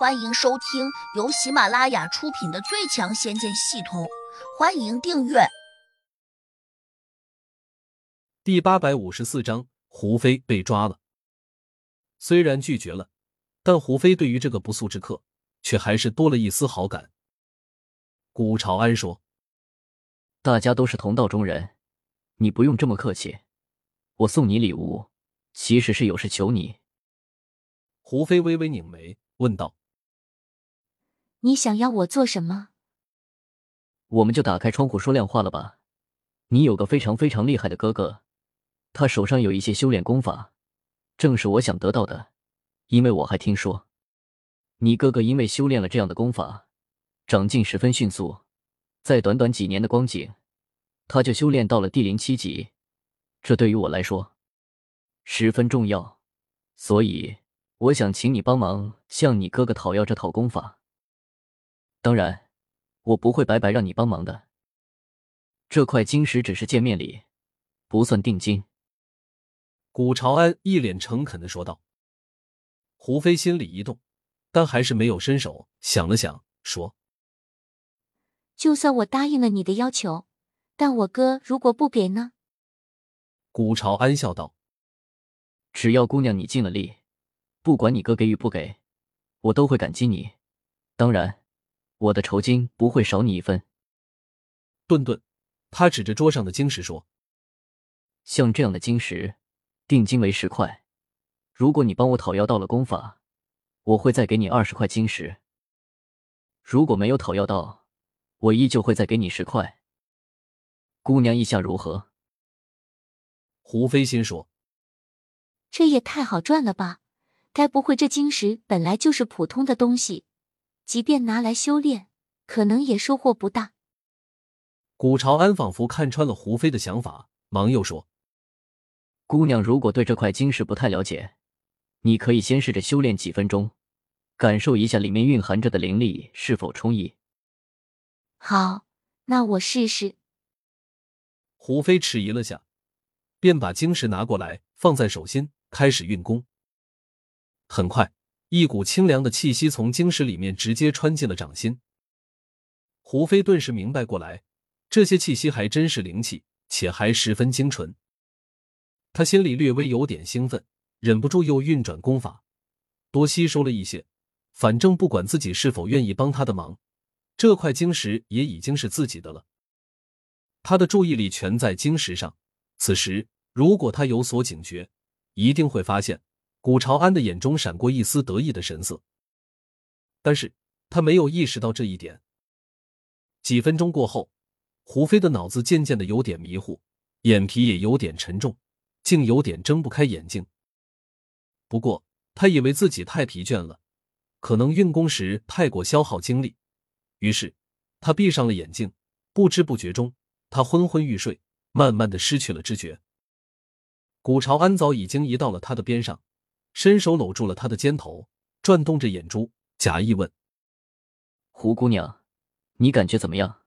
欢迎收听由喜马拉雅出品的《最强仙剑系统》，欢迎订阅。第八百五十四章，胡飞被抓了。虽然拒绝了，但胡飞对于这个不速之客，却还是多了一丝好感。古朝安说：“大家都是同道中人，你不用这么客气。我送你礼物，其实是有事求你。”胡飞微微拧眉，问道。你想要我做什么？我们就打开窗户说亮话了吧。你有个非常非常厉害的哥哥，他手上有一些修炼功法，正是我想得到的。因为我还听说，你哥哥因为修炼了这样的功法，长进十分迅速，在短短几年的光景，他就修炼到了第零七级。这对于我来说十分重要，所以我想请你帮忙向你哥哥讨要这套功法。当然，我不会白白让你帮忙的。这块晶石只是见面礼，不算定金。古朝安一脸诚恳的说道。胡飞心里一动，但还是没有伸手。想了想，说：“就算我答应了你的要求，但我哥如果不给呢？”古朝安笑道：“只要姑娘你尽了力，不管你哥给与不给，我都会感激你。当然。”我的酬金不会少你一分。顿顿，他指着桌上的晶石说：“像这样的晶石，定金为十块。如果你帮我讨要到了功法，我会再给你二十块晶石。如果没有讨要到，我依旧会再给你十块。姑娘意下如何？”胡飞心说：“这也太好赚了吧！该不会这晶石本来就是普通的东西？”即便拿来修炼，可能也收获不大。古朝安仿佛看穿了胡飞的想法，忙又说：“姑娘，如果对这块晶石不太了解，你可以先试着修炼几分钟，感受一下里面蕴含着的灵力是否充溢。”好，那我试试。胡飞迟疑了下，便把晶石拿过来，放在手心，开始运功。很快。一股清凉的气息从晶石里面直接穿进了掌心，胡飞顿时明白过来，这些气息还真是灵气，且还十分精纯。他心里略微有点兴奋，忍不住又运转功法，多吸收了一些。反正不管自己是否愿意帮他的忙，这块晶石也已经是自己的了。他的注意力全在晶石上，此时如果他有所警觉，一定会发现。古朝安的眼中闪过一丝得意的神色，但是他没有意识到这一点。几分钟过后，胡飞的脑子渐渐的有点迷糊，眼皮也有点沉重，竟有点睁不开眼睛。不过他以为自己太疲倦了，可能运功时太过消耗精力，于是他闭上了眼睛。不知不觉中，他昏昏欲睡，慢慢的失去了知觉。古朝安早已经移到了他的边上。伸手搂住了他的肩头，转动着眼珠，假意问：“胡姑娘，你感觉怎么样？”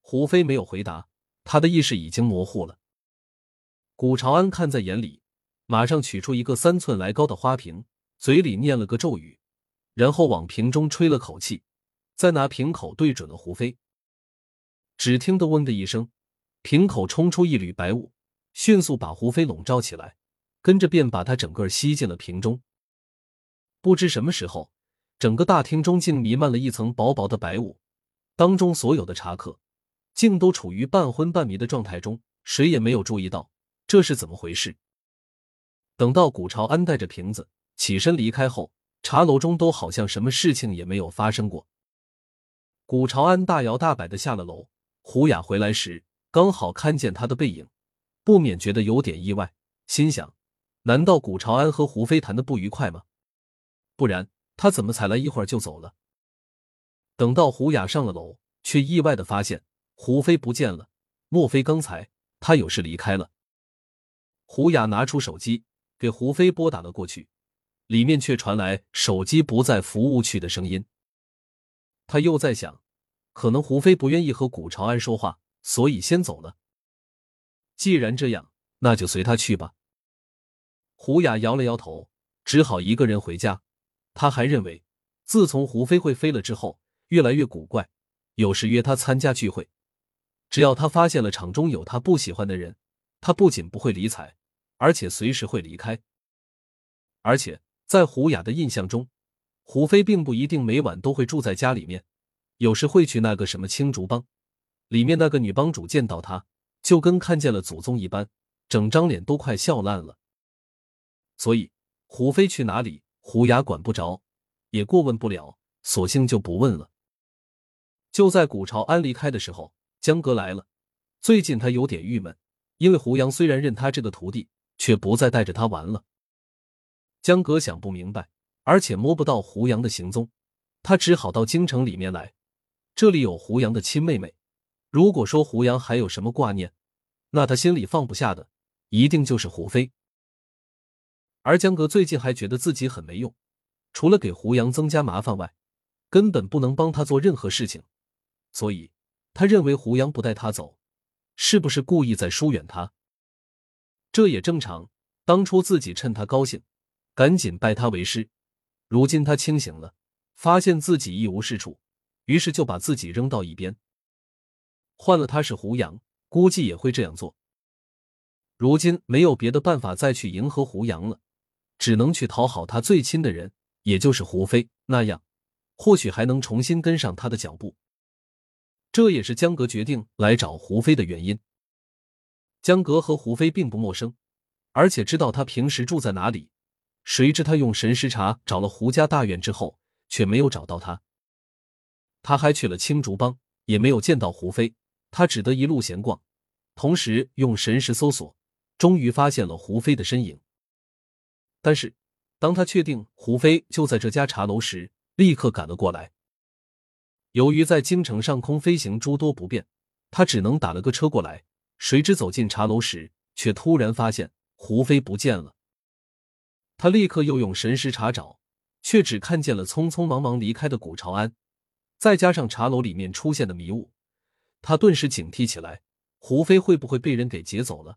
胡飞没有回答，他的意识已经模糊了。古朝安看在眼里，马上取出一个三寸来高的花瓶，嘴里念了个咒语，然后往瓶中吹了口气，再拿瓶口对准了胡飞。只听得“嗡”的一声，瓶口冲出一缕白雾，迅速把胡飞笼罩起来。跟着便把他整个吸进了瓶中。不知什么时候，整个大厅中竟弥漫了一层薄薄的白雾，当中所有的茶客竟都处于半昏半迷的状态中，谁也没有注意到这是怎么回事。等到古朝安带着瓶子起身离开后，茶楼中都好像什么事情也没有发生过。古朝安大摇大摆的下了楼，胡雅回来时刚好看见他的背影，不免觉得有点意外，心想。难道古朝安和胡飞谈的不愉快吗？不然他怎么才来一会儿就走了？等到胡雅上了楼，却意外的发现胡飞不见了。莫非刚才他有事离开了？胡雅拿出手机给胡飞拨打了过去，里面却传来手机不在服务区的声音。他又在想，可能胡飞不愿意和古朝安说话，所以先走了。既然这样，那就随他去吧。胡雅摇了摇头，只好一个人回家。他还认为自从胡飞会飞了之后，越来越古怪。有时约他参加聚会，只要他发现了场中有他不喜欢的人，他不仅不会理睬，而且随时会离开。而且在胡雅的印象中，胡飞并不一定每晚都会住在家里面，有时会去那个什么青竹帮。里面那个女帮主见到他，就跟看见了祖宗一般，整张脸都快笑烂了。所以胡飞去哪里，胡雅管不着，也过问不了，索性就不问了。就在古朝安离开的时候，江哥来了。最近他有点郁闷，因为胡杨虽然认他这个徒弟，却不再带着他玩了。江哥想不明白，而且摸不到胡杨的行踪，他只好到京城里面来。这里有胡杨的亲妹妹。如果说胡杨还有什么挂念，那他心里放不下的一定就是胡飞。而江格最近还觉得自己很没用，除了给胡杨增加麻烦外，根本不能帮他做任何事情。所以，他认为胡杨不带他走，是不是故意在疏远他？这也正常。当初自己趁他高兴，赶紧拜他为师。如今他清醒了，发现自己一无是处，于是就把自己扔到一边。换了他是胡杨，估计也会这样做。如今没有别的办法再去迎合胡杨了，只能去讨好他最亲的人，也就是胡飞。那样，或许还能重新跟上他的脚步。这也是江格决定来找胡飞的原因。江格和胡飞并不陌生，而且知道他平时住在哪里。谁知他用神识查找了胡家大院之后，却没有找到他。他还去了青竹帮，也没有见到胡飞。他只得一路闲逛，同时用神识搜索，终于发现了胡飞的身影。但是，当他确定胡飞就在这家茶楼时，立刻赶了过来。由于在京城上空飞行诸多不便，他只能打了个车过来。谁知走进茶楼时，却突然发现胡飞不见了。他立刻又用神识查找，却只看见了匆匆忙忙离开的古朝安，再加上茶楼里面出现的迷雾，他顿时警惕起来：胡飞会不会被人给劫走了？